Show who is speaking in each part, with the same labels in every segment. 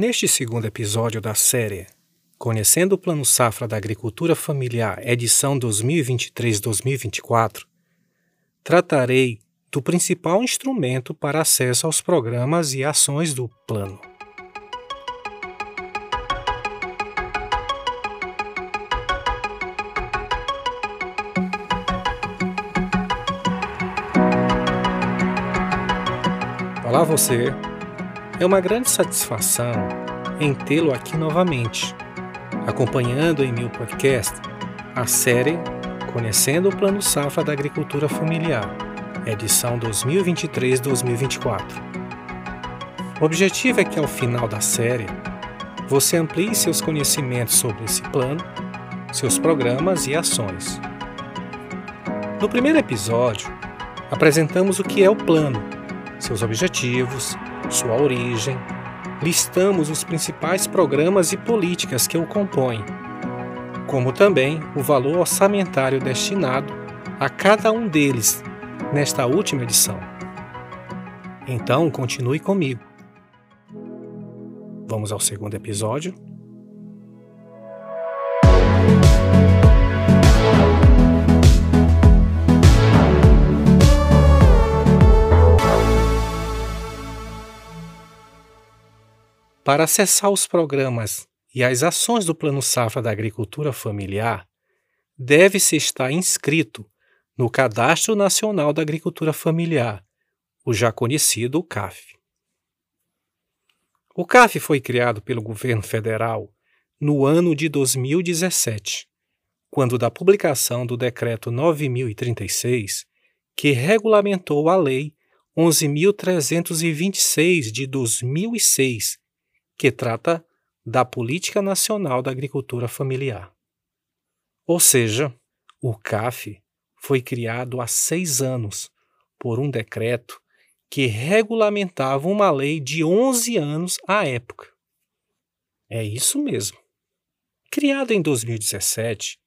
Speaker 1: Neste segundo episódio da série Conhecendo o Plano Safra da Agricultura Familiar, edição 2023-2024, tratarei do principal instrumento para acesso aos programas e ações do Plano. Olá você! É uma grande satisfação em tê-lo aqui novamente, acompanhando em meu podcast a série Conhecendo o Plano Safra da Agricultura Familiar, edição 2023-2024. O objetivo é que ao final da série você amplie seus conhecimentos sobre esse plano, seus programas e ações. No primeiro episódio, apresentamos o que é o plano seus objetivos, sua origem, listamos os principais programas e políticas que o compõem, como também o valor orçamentário destinado a cada um deles nesta última edição. Então, continue comigo. Vamos ao segundo episódio Para acessar os programas e as ações do Plano Safra da Agricultura Familiar, deve-se estar inscrito no Cadastro Nacional da Agricultura Familiar, o já conhecido CAF. O CAF foi criado pelo governo federal no ano de 2017, quando da publicação do Decreto 9036, que regulamentou a Lei 11.326 de 2006, que trata da Política Nacional da Agricultura Familiar. Ou seja, o CAF foi criado há seis anos por um decreto que regulamentava uma lei de 11 anos à época. É isso mesmo. Criado em 2017,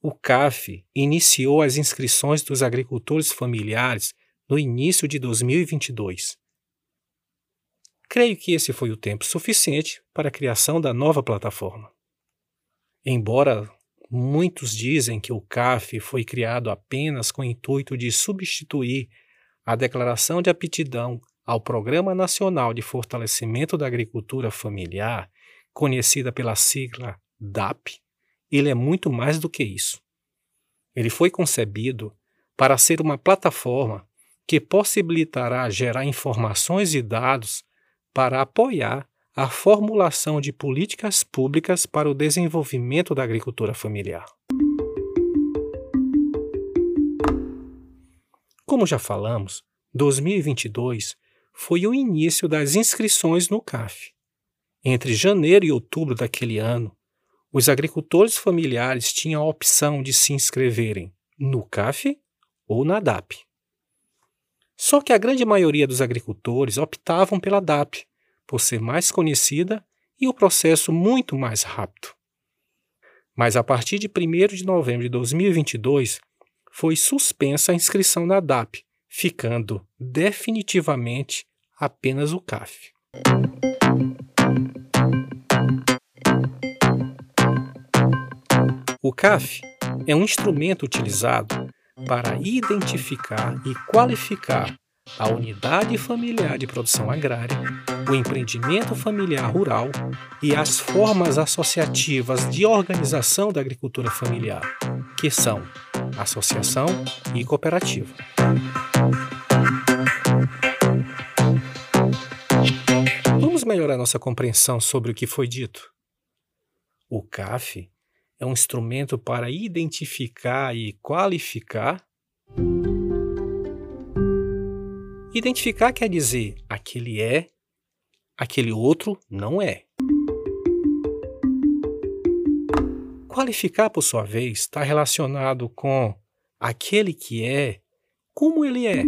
Speaker 1: o CAF iniciou as inscrições dos agricultores familiares no início de 2022 Creio que esse foi o tempo suficiente para a criação da nova plataforma. Embora muitos dizem que o CAF foi criado apenas com o intuito de substituir a declaração de aptidão ao Programa Nacional de Fortalecimento da Agricultura Familiar, conhecida pela sigla DAP, ele é muito mais do que isso. Ele foi concebido para ser uma plataforma que possibilitará gerar informações e dados para apoiar a formulação de políticas públicas para o desenvolvimento da agricultura familiar. Como já falamos, 2022 foi o início das inscrições no CAF. Entre janeiro e outubro daquele ano, os agricultores familiares tinham a opção de se inscreverem no CAF ou na DAP. Só que a grande maioria dos agricultores optavam pela DAP, por ser mais conhecida e o processo muito mais rápido. Mas a partir de 1 de novembro de 2022, foi suspensa a inscrição na DAP, ficando definitivamente apenas o CAF. O CAF é um instrumento utilizado para identificar e qualificar a unidade familiar de produção agrária, o empreendimento familiar rural e as formas associativas de organização da agricultura familiar, que são associação e cooperativa. Vamos melhorar nossa compreensão sobre o que foi dito. O CAF é um instrumento para identificar e qualificar Identificar quer dizer aquele é, aquele outro não é. Qualificar, por sua vez, está relacionado com aquele que é, como ele é.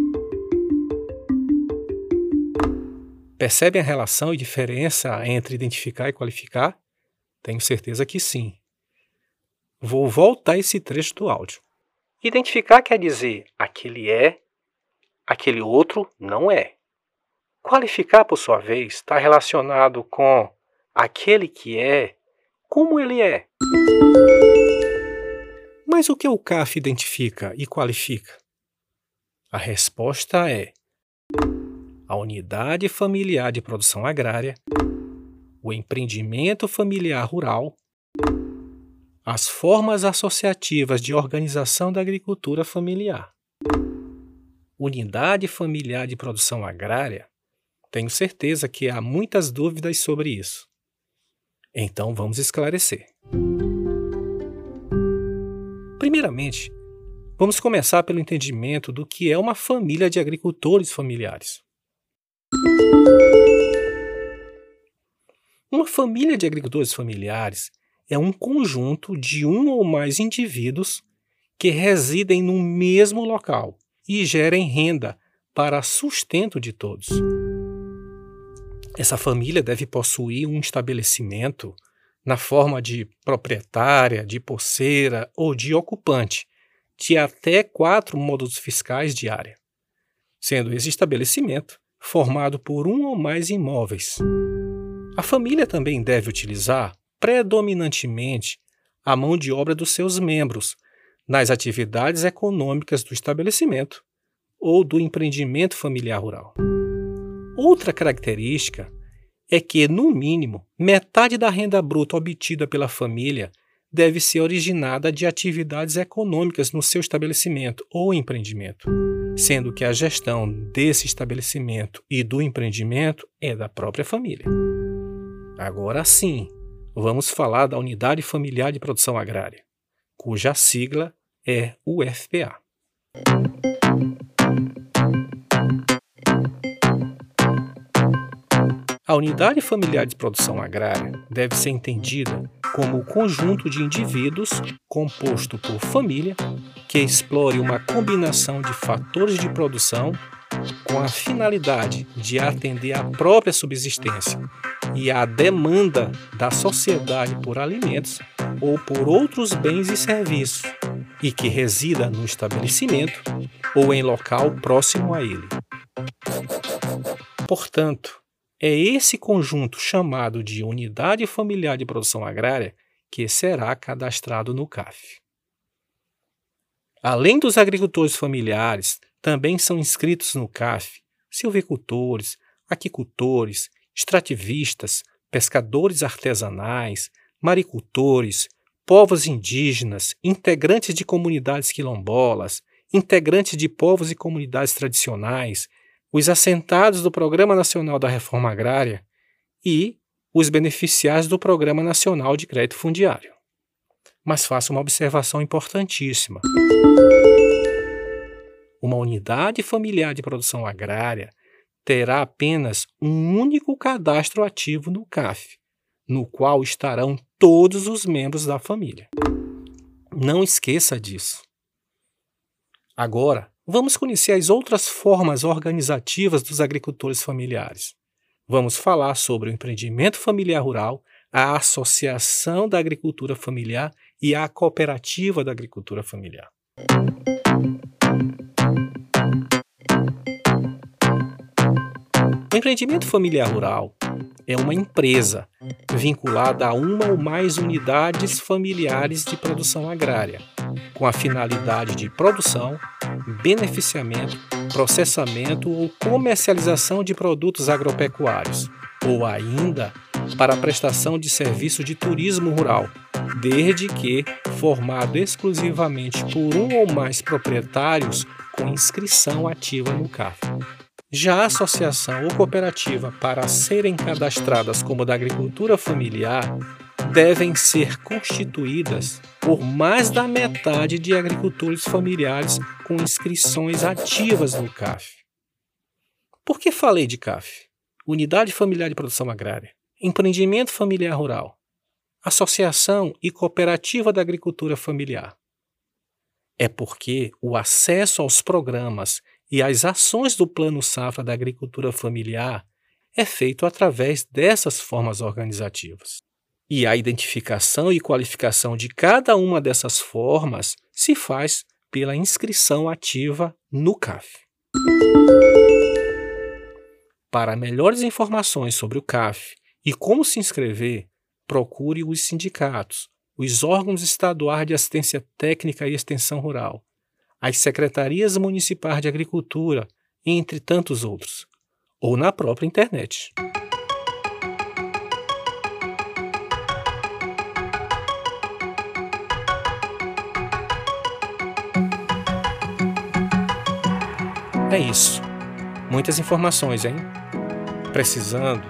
Speaker 1: Percebem a relação e diferença entre identificar e qualificar? Tenho certeza que sim. Vou voltar esse trecho do áudio. Identificar quer dizer aquele é, aquele outro não é. Qualificar, por sua vez, está relacionado com aquele que é como ele é. Mas o que o CAF identifica e qualifica? A resposta é a unidade familiar de produção agrária, o empreendimento familiar rural, as formas associativas de organização da agricultura familiar. Unidade familiar de produção agrária? Tenho certeza que há muitas dúvidas sobre isso. Então vamos esclarecer. Primeiramente, vamos começar pelo entendimento do que é uma família de agricultores familiares. Uma família de agricultores familiares é um conjunto de um ou mais indivíduos que residem no mesmo local e gerem renda para sustento de todos. Essa família deve possuir um estabelecimento na forma de proprietária, de posseira ou de ocupante, de até quatro módulos fiscais de área, sendo esse estabelecimento formado por um ou mais imóveis. A família também deve utilizar predominantemente a mão de obra dos seus membros nas atividades econômicas do estabelecimento ou do empreendimento familiar rural. Outra característica é que, no mínimo, metade da renda bruta obtida pela família deve ser originada de atividades econômicas no seu estabelecimento ou empreendimento, sendo que a gestão desse estabelecimento e do empreendimento é da própria família. Agora sim, vamos falar da Unidade Familiar de Produção Agrária, cuja sigla é UFPA. A unidade familiar de produção agrária deve ser entendida como o conjunto de indivíduos composto por família que explore uma combinação de fatores de produção com a finalidade de atender à própria subsistência e à demanda da sociedade por alimentos ou por outros bens e serviços, e que resida no estabelecimento ou em local próximo a ele. Portanto, é esse conjunto chamado de Unidade Familiar de Produção Agrária que será cadastrado no CAF. Além dos agricultores familiares, também são inscritos no CAF silvicultores, aquicultores, extrativistas, pescadores artesanais, maricultores, povos indígenas, integrantes de comunidades quilombolas, integrantes de povos e comunidades tradicionais, os assentados do Programa Nacional da Reforma Agrária e os beneficiários do Programa Nacional de Crédito Fundiário. Mas faço uma observação importantíssima. Uma unidade familiar de produção agrária terá apenas um único cadastro ativo no CAF, no qual estarão todos os membros da família. Não esqueça disso. Agora, Vamos conhecer as outras formas organizativas dos agricultores familiares. Vamos falar sobre o empreendimento familiar rural, a associação da agricultura familiar e a cooperativa da agricultura familiar. Empreendimento familiar rural é uma empresa vinculada a uma ou mais unidades familiares de produção agrária, com a finalidade de produção, beneficiamento, processamento ou comercialização de produtos agropecuários, ou ainda para a prestação de serviço de turismo rural, desde que formado exclusivamente por um ou mais proprietários com inscrição ativa no CAF. Já a associação ou cooperativa para serem cadastradas como da agricultura familiar devem ser constituídas por mais da metade de agricultores familiares com inscrições ativas no CAF. Por que falei de CAF? Unidade Familiar de Produção Agrária, Empreendimento Familiar Rural, Associação e Cooperativa da Agricultura Familiar. É porque o acesso aos programas e as ações do Plano Safra da Agricultura Familiar é feito através dessas formas organizativas. E a identificação e qualificação de cada uma dessas formas se faz pela inscrição ativa no CAF. Para melhores informações sobre o CAF E como se inscrever? Procure os sindicatos, os órgãos estaduais de assistência técnica e extensão rural, as secretarias municipais de agricultura, entre tantos outros, ou na própria internet. É isso. Muitas informações, hein? Precisando,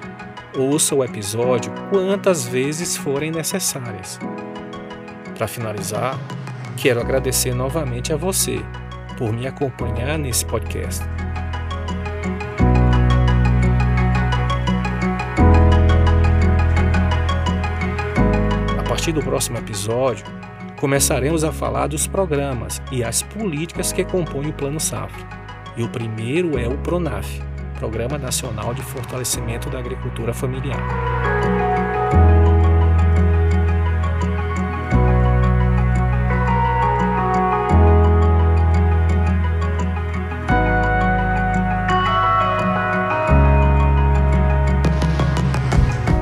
Speaker 1: ouça o episódio quantas vezes forem necessárias. Para finalizar, quero agradecer novamente a você por me acompanhar nesse podcast. A partir do próximo episódio, começaremos a falar dos programas e as políticas que compõem o Plano Safra. E o primeiro é o PRONAF, Programa Nacional de Fortalecimento da Agricultura Familiar.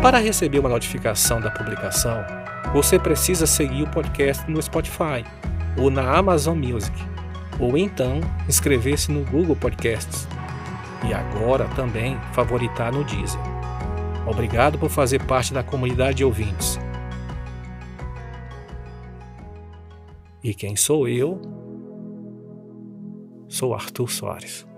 Speaker 1: Para receber uma notificação da publicação, você precisa seguir o podcast no Spotify ou na Amazon Music ou então inscrever-se no Google Podcasts e agora também favoritar no Deezer. Obrigado por fazer parte da comunidade de ouvintes. E quem sou eu? Sou Arthur Soares.